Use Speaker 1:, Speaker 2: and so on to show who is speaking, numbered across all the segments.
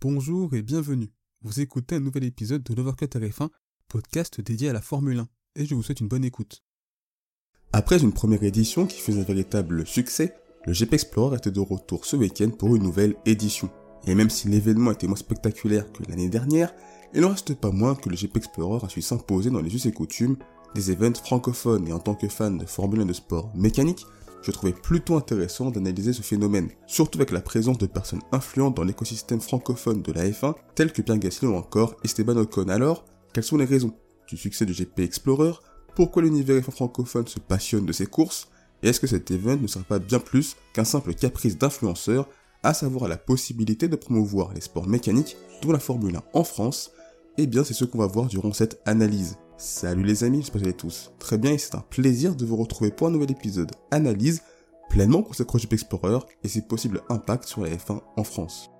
Speaker 1: Bonjour et bienvenue. Vous écoutez un nouvel épisode de l'Overcut RF1, podcast dédié à la Formule 1, et je vous souhaite une bonne écoute.
Speaker 2: Après une première édition qui fut un véritable succès, le GP Explorer était de retour ce week-end pour une nouvelle édition. Et même si l'événement était moins spectaculaire que l'année dernière, il n'en reste pas moins que le GP Explorer a su s'imposer dans les us et coutumes des événements francophones et en tant que fan de Formule 1 de sport mécanique, je trouvais plutôt intéressant d'analyser ce phénomène, surtout avec la présence de personnes influentes dans l'écosystème francophone de la F1, telles que Pierre Gasly ou encore Esteban Ocon. Alors, quelles sont les raisons du succès du GP Explorer? Pourquoi l'univers F1 francophone se passionne de ces courses? Et est-ce que cet événement ne sera pas bien plus qu'un simple caprice d'influenceurs, à savoir la possibilité de promouvoir les sports mécaniques, dont la Formule 1 en France? Eh bien, c'est ce qu'on va voir durant cette analyse. Salut les amis, j'espère que tous très bien et c'est un plaisir de vous retrouver pour un nouvel épisode analyse pleinement consacré au GP Explorer et ses possibles impacts sur la F1 en France.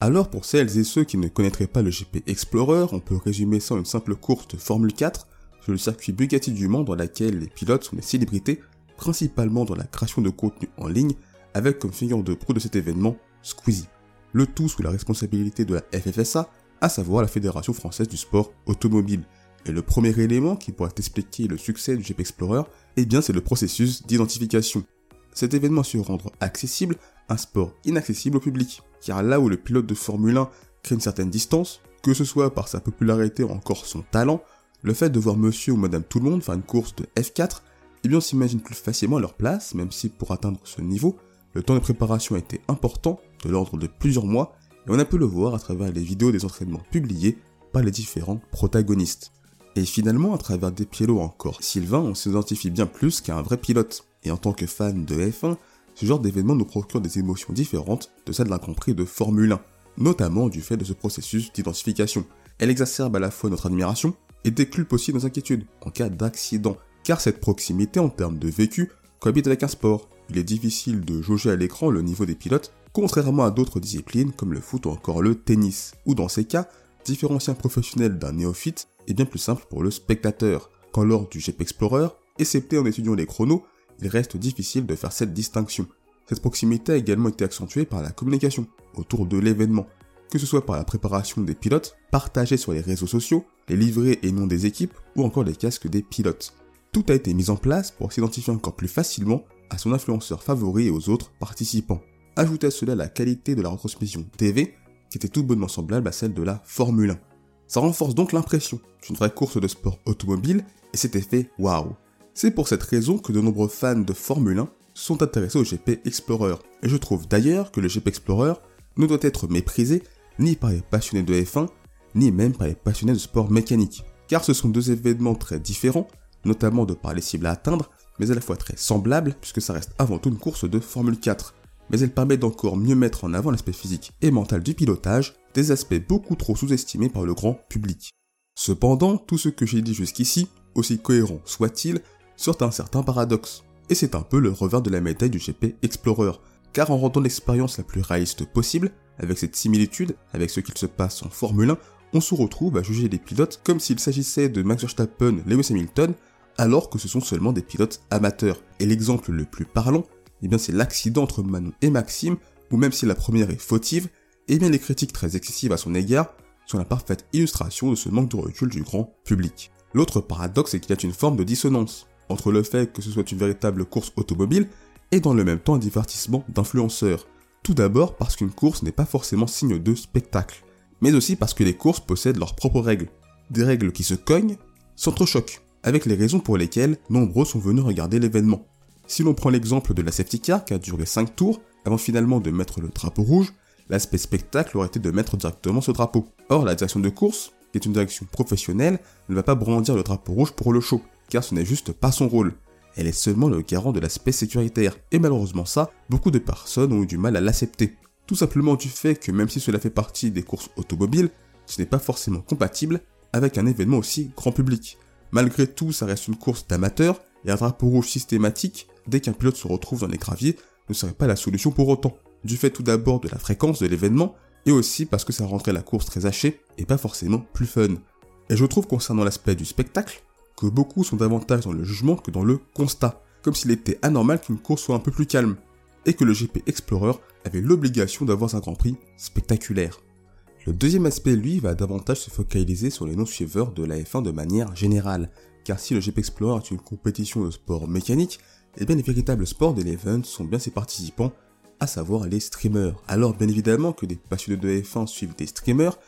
Speaker 2: Alors pour celles et ceux qui ne connaîtraient pas le GP Explorer, on peut résumer ça en une simple course Formule 4 sur le circuit Bugatti du Mans dans laquelle les pilotes sont des célébrités, principalement dans la création de contenu en ligne, avec comme figure de proue de cet événement Squeezie. Le tout sous la responsabilité de la FFSA, à savoir la Fédération Française du Sport Automobile. Et le premier élément qui pourrait expliquer le succès du GP Explorer, eh bien c'est le processus d'identification. Cet événement se rendre accessible, un sport inaccessible au public, car là où le pilote de Formule 1 crée une certaine distance, que ce soit par sa popularité ou encore son talent, le fait de voir monsieur ou madame tout le monde faire une course de F4, eh bien on s'imagine plus facilement à leur place, même si pour atteindre ce niveau, le temps de préparation a été important, de l'ordre de plusieurs mois, et on a pu le voir à travers les vidéos des entraînements publiés par les différents protagonistes. Et finalement, à travers des pilotes encore Sylvain, on s'identifie bien plus qu'à un vrai pilote. Et en tant que fan de F1, ce genre d'événement nous procure des émotions différentes de celles d'un compris de Formule 1, notamment du fait de ce processus d'identification. Elle exacerbe à la fois notre admiration et déculpe aussi nos inquiétudes en cas d'accident, car cette proximité en termes de vécu cohabite avec un sport. Il est difficile de jauger à l'écran le niveau des pilotes, contrairement à d'autres disciplines comme le foot ou encore le tennis, où dans ces cas, différencier un professionnel d'un néophyte est bien plus simple pour le spectateur, quand lors du GP Explorer, excepté en étudiant les chronos, il reste difficile de faire cette distinction. Cette proximité a également été accentuée par la communication autour de l'événement, que ce soit par la préparation des pilotes, partagés sur les réseaux sociaux, les livrets et noms des équipes, ou encore les casques des pilotes. Tout a été mis en place pour s'identifier encore plus facilement à son influenceur favori et aux autres participants. Ajoutez à cela la qualité de la retransmission TV, qui était tout bonnement semblable à celle de la Formule 1. Ça renforce donc l'impression d'une vraie course de sport automobile et cet effet waouh. C'est pour cette raison que de nombreux fans de Formule 1 sont intéressés au GP Explorer. Et je trouve d'ailleurs que le GP Explorer ne doit être méprisé ni par les passionnés de F1, ni même par les passionnés de sport mécanique. Car ce sont deux événements très différents, notamment de par les cibles à atteindre, mais à la fois très semblables, puisque ça reste avant tout une course de Formule 4 mais elle permet d'encore mieux mettre en avant l'aspect physique et mental du pilotage, des aspects beaucoup trop sous-estimés par le grand public. Cependant, tout ce que j'ai dit jusqu'ici, aussi cohérent soit-il, sort un certain paradoxe. Et c'est un peu le revers de la médaille du GP Explorer, car en rendant l'expérience la plus réaliste possible, avec cette similitude avec ce qu'il se passe en Formule 1, on se retrouve à juger les pilotes comme s'il s'agissait de Max Verstappen, Lewis Hamilton, alors que ce sont seulement des pilotes amateurs. Et l'exemple le plus parlant, eh bien c'est l'accident entre Manon et Maxime, où même si la première est fautive, eh bien les critiques très excessives à son égard sont la parfaite illustration de ce manque de recul du grand public. L'autre paradoxe est qu'il y a une forme de dissonance entre le fait que ce soit une véritable course automobile et dans le même temps un divertissement d'influenceurs. Tout d'abord parce qu'une course n'est pas forcément signe de spectacle, mais aussi parce que les courses possèdent leurs propres règles. Des règles qui se cognent, s'entrechoquent, avec les raisons pour lesquelles nombreux sont venus regarder l'événement. Si l'on prend l'exemple de la safety qui a duré 5 tours, avant finalement de mettre le drapeau rouge, l'aspect spectacle aurait été de mettre directement ce drapeau. Or, la direction de course, qui est une direction professionnelle, ne va pas brandir le drapeau rouge pour le show, car ce n'est juste pas son rôle. Elle est seulement le garant de l'aspect sécuritaire, et malheureusement ça, beaucoup de personnes ont eu du mal à l'accepter. Tout simplement du fait que même si cela fait partie des courses automobiles, ce n'est pas forcément compatible avec un événement aussi grand public. Malgré tout, ça reste une course d'amateurs, et un drapeau rouge systématique dès qu'un pilote se retrouve dans les graviers ne serait pas la solution pour autant. Du fait tout d'abord de la fréquence de l'événement, et aussi parce que ça rendrait la course très hachée et pas forcément plus fun. Et je trouve concernant l'aspect du spectacle, que beaucoup sont davantage dans le jugement que dans le constat, comme s'il était anormal qu'une course soit un peu plus calme, et que le GP Explorer avait l'obligation d'avoir un Grand Prix spectaculaire. Le deuxième aspect, lui, va davantage se focaliser sur les non-suiveurs de la F1 de manière générale, car si le GP Explorer est une compétition de sport mécanique, eh bien les véritables sports de l'event sont bien ses participants, à savoir les streamers. Alors bien évidemment que des passionnés de F1 suivent des streamers,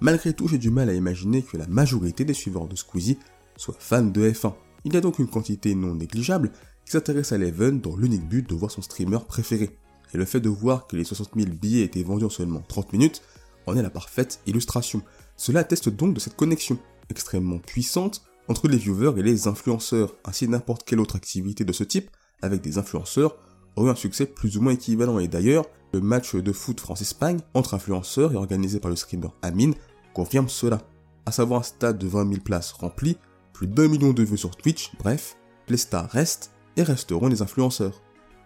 Speaker 2: malgré tout j'ai du mal à imaginer que la majorité des suiveurs de Squeezie soient fans de F1. Il y a donc une quantité non négligeable qui s'intéresse à l'event dans l'unique but de voir son streamer préféré. Et le fait de voir que les 60 000 billets étaient vendus en seulement 30 minutes en est la parfaite illustration. Cela atteste donc de cette connexion extrêmement puissante entre les viewers et les influenceurs. Ainsi, n'importe quelle autre activité de ce type, avec des influenceurs, aurait un succès plus ou moins équivalent. Et d'ailleurs, le match de foot France-Espagne entre influenceurs et organisé par le streamer Amin confirme cela. À savoir un stade de 20 000 places rempli, plus d'un million de vues sur Twitch, bref, les stars restent et resteront les influenceurs.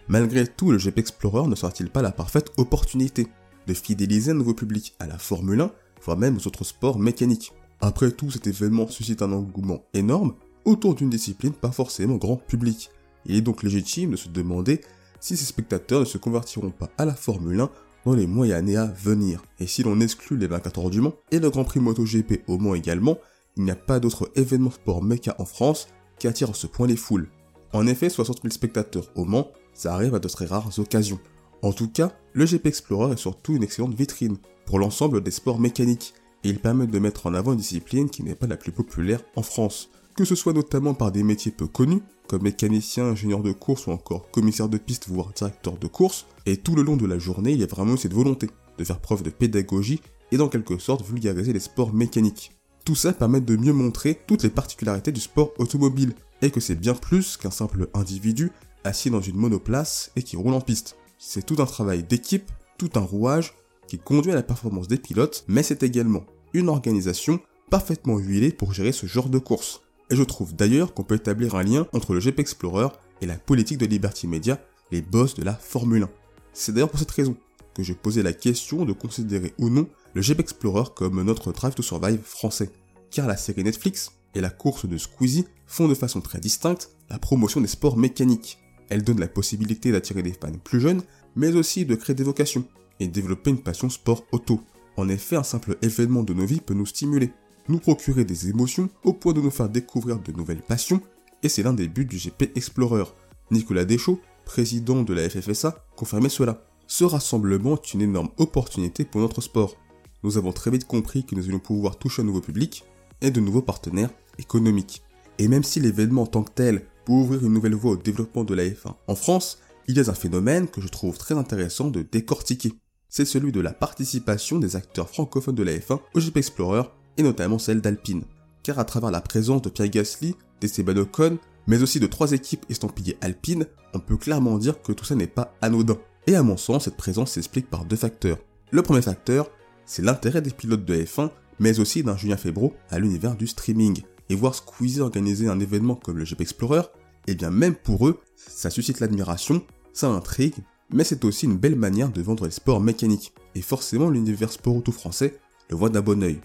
Speaker 2: Malgré tout, le GP Explorer ne sera-t-il pas la parfaite opportunité de fidéliser un nouveau public à la Formule 1, voire même aux autres sports mécaniques? Après tout, cet événement suscite un engouement énorme autour d'une discipline pas forcément grand public. Il est donc légitime de se demander si ces spectateurs ne se convertiront pas à la Formule 1 dans les mois et années à venir. Et si l'on exclut les 24 heures du Mans et le Grand Prix MotoGP au Mans également, il n'y a pas d'autre événement sport méca en France qui attire à ce point les foules. En effet, 60 000 spectateurs au Mans, ça arrive à de très rares occasions. En tout cas, le GP Explorer est surtout une excellente vitrine pour l'ensemble des sports mécaniques, et il permet de mettre en avant une discipline qui n'est pas la plus populaire en France. Que ce soit notamment par des métiers peu connus, comme mécanicien, ingénieur de course ou encore commissaire de piste voire directeur de course, et tout le long de la journée, il y a vraiment cette volonté de faire preuve de pédagogie et d'en quelque sorte vulgariser les sports mécaniques. Tout ça permet de mieux montrer toutes les particularités du sport automobile, et que c'est bien plus qu'un simple individu assis dans une monoplace et qui roule en piste. C'est tout un travail d'équipe, tout un rouage qui conduit à la performance des pilotes, mais c'est également une organisation parfaitement huilée pour gérer ce genre de course. Et je trouve d'ailleurs qu'on peut établir un lien entre le GP Explorer et la politique de Liberty Media, les boss de la Formule 1. C'est d'ailleurs pour cette raison que j'ai posé la question de considérer ou non le GP Explorer comme notre Drive to Survive français. Car la série Netflix et la course de Squeezie font de façon très distincte la promotion des sports mécaniques. Elle donne la possibilité d'attirer des fans plus jeunes, mais aussi de créer des vocations et développer une passion sport auto. En effet, un simple événement de nos vies peut nous stimuler, nous procurer des émotions au point de nous faire découvrir de nouvelles passions, et c'est l'un des buts du GP Explorer. Nicolas Deschaux, président de la FFSA, confirmait cela. Ce rassemblement est une énorme opportunité pour notre sport. Nous avons très vite compris que nous allions pouvoir toucher un nouveau public et de nouveaux partenaires économiques. Et même si l'événement en tant que tel pour ouvrir une nouvelle voie au développement de la F1 en France, il y a un phénomène que je trouve très intéressant de décortiquer. C'est celui de la participation des acteurs francophones de la F1 au GP Explorer et notamment celle d'Alpine. Car à travers la présence de Pierre Gasly, d'Esteban Ocon, mais aussi de trois équipes estampillées Alpine, on peut clairement dire que tout ça n'est pas anodin. Et à mon sens, cette présence s'explique par deux facteurs. Le premier facteur, c'est l'intérêt des pilotes de F1, mais aussi d'un Julien Febro à l'univers du streaming et voir Squeezie organiser un événement comme le GP Explorer, eh bien même pour eux, ça suscite l'admiration, ça intrigue, mais c'est aussi une belle manière de vendre les sports mécaniques. Et forcément, l'univers sport auto français le voit d'un bon oeil.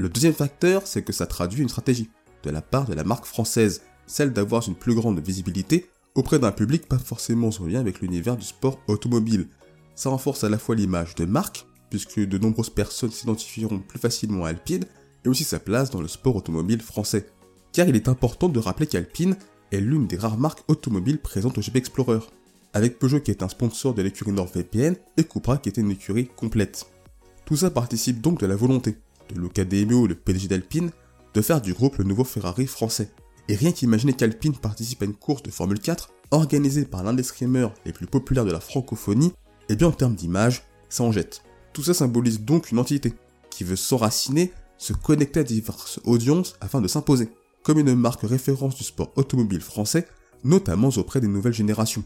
Speaker 2: Le deuxième facteur, c'est que ça traduit une stratégie de la part de la marque française, celle d'avoir une plus grande visibilité auprès d'un public pas forcément en lien avec l'univers du sport automobile. Ça renforce à la fois l'image de marque, puisque de nombreuses personnes s'identifieront plus facilement à Alpine, et aussi sa place dans le sport automobile français. Car il est important de rappeler qu'Alpine est l'une des rares marques automobiles présentes au GP Explorer, avec Peugeot qui est un sponsor de l'écurie NordVPN et Cupra qui était une écurie complète. Tout ça participe donc de la volonté de Luca Demio, le PDG d'Alpine, de faire du groupe le nouveau Ferrari français. Et rien qu'imaginer qu'Alpine participe à une course de Formule 4 organisée par l'un des streamers les plus populaires de la francophonie, et eh bien en termes d'image, ça en jette. Tout ça symbolise donc une entité qui veut s'enraciner se connecter à diverses audiences afin de s'imposer, comme une marque référence du sport automobile français, notamment auprès des nouvelles générations.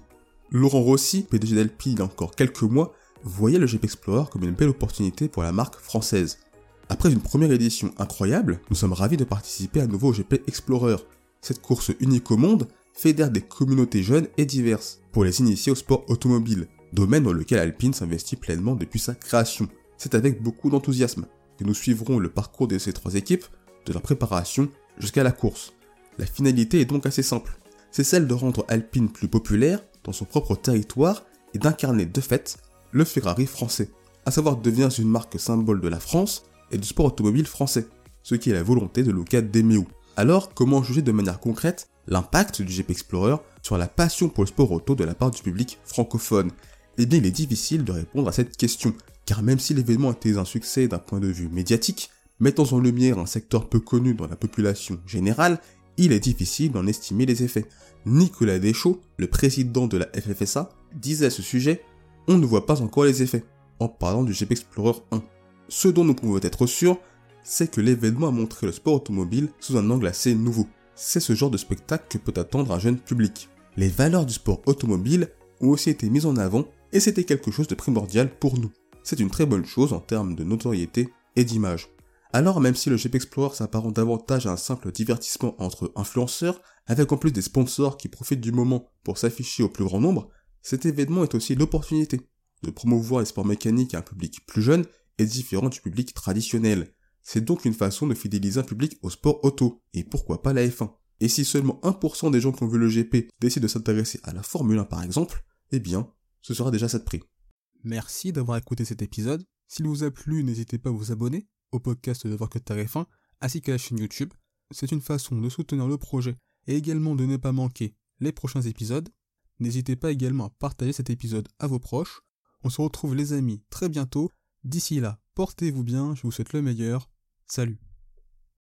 Speaker 2: Laurent Rossi, PDG d'Alpine il y a encore quelques mois, voyait le GP Explorer comme une belle opportunité pour la marque française. Après une première édition incroyable, nous sommes ravis de participer à nouveau au GP Explorer. Cette course unique au monde fédère des communautés jeunes et diverses pour les initier au sport automobile, domaine dans lequel Alpine s'investit pleinement depuis sa création. C'est avec beaucoup d'enthousiasme que nous suivrons le parcours de ces trois équipes, de leur préparation jusqu'à la course. La finalité est donc assez simple. C'est celle de rendre Alpine plus populaire dans son propre territoire et d'incarner de fait le Ferrari français. À savoir devenir une marque symbole de la France et du sport automobile français, ce qui est la volonté de Luca Demeu. Alors, comment juger de manière concrète l'impact du GP Explorer sur la passion pour le sport auto de la part du public francophone? Eh bien, il est difficile de répondre à cette question, car même si l'événement était un succès d'un point de vue médiatique, mettant en lumière un secteur peu connu dans la population générale, il est difficile d'en estimer les effets. Nicolas Deschaux, le président de la FFSA, disait à ce sujet On ne voit pas encore les effets, en parlant du GP Explorer 1. Ce dont nous pouvons être sûrs, c'est que l'événement a montré le sport automobile sous un angle assez nouveau. C'est ce genre de spectacle que peut attendre un jeune public. Les valeurs du sport automobile ont aussi été mises en avant et c'était quelque chose de primordial pour nous. C'est une très bonne chose en termes de notoriété et d'image. Alors même si le GP Explorer s'apparente davantage à un simple divertissement entre influenceurs, avec en plus des sponsors qui profitent du moment pour s'afficher au plus grand nombre, cet événement est aussi l'opportunité de promouvoir les sports mécaniques à un public plus jeune et différent du public traditionnel. C'est donc une façon de fidéliser un public au sport auto, et pourquoi pas la F1. Et si seulement 1% des gens qui ont vu le GP décident de s'intéresser à la Formule 1 par exemple, eh bien, ce sera déjà ça de prix.
Speaker 1: Merci d'avoir écouté cet épisode. S'il vous a plu, n'hésitez pas à vous abonner au podcast de Voir que Tarif 1, ainsi qu'à la chaîne YouTube. C'est une façon de soutenir le projet et également de ne pas manquer les prochains épisodes. N'hésitez pas également à partager cet épisode à vos proches. On se retrouve les amis très bientôt. D'ici là, portez-vous bien, je vous souhaite le meilleur. Salut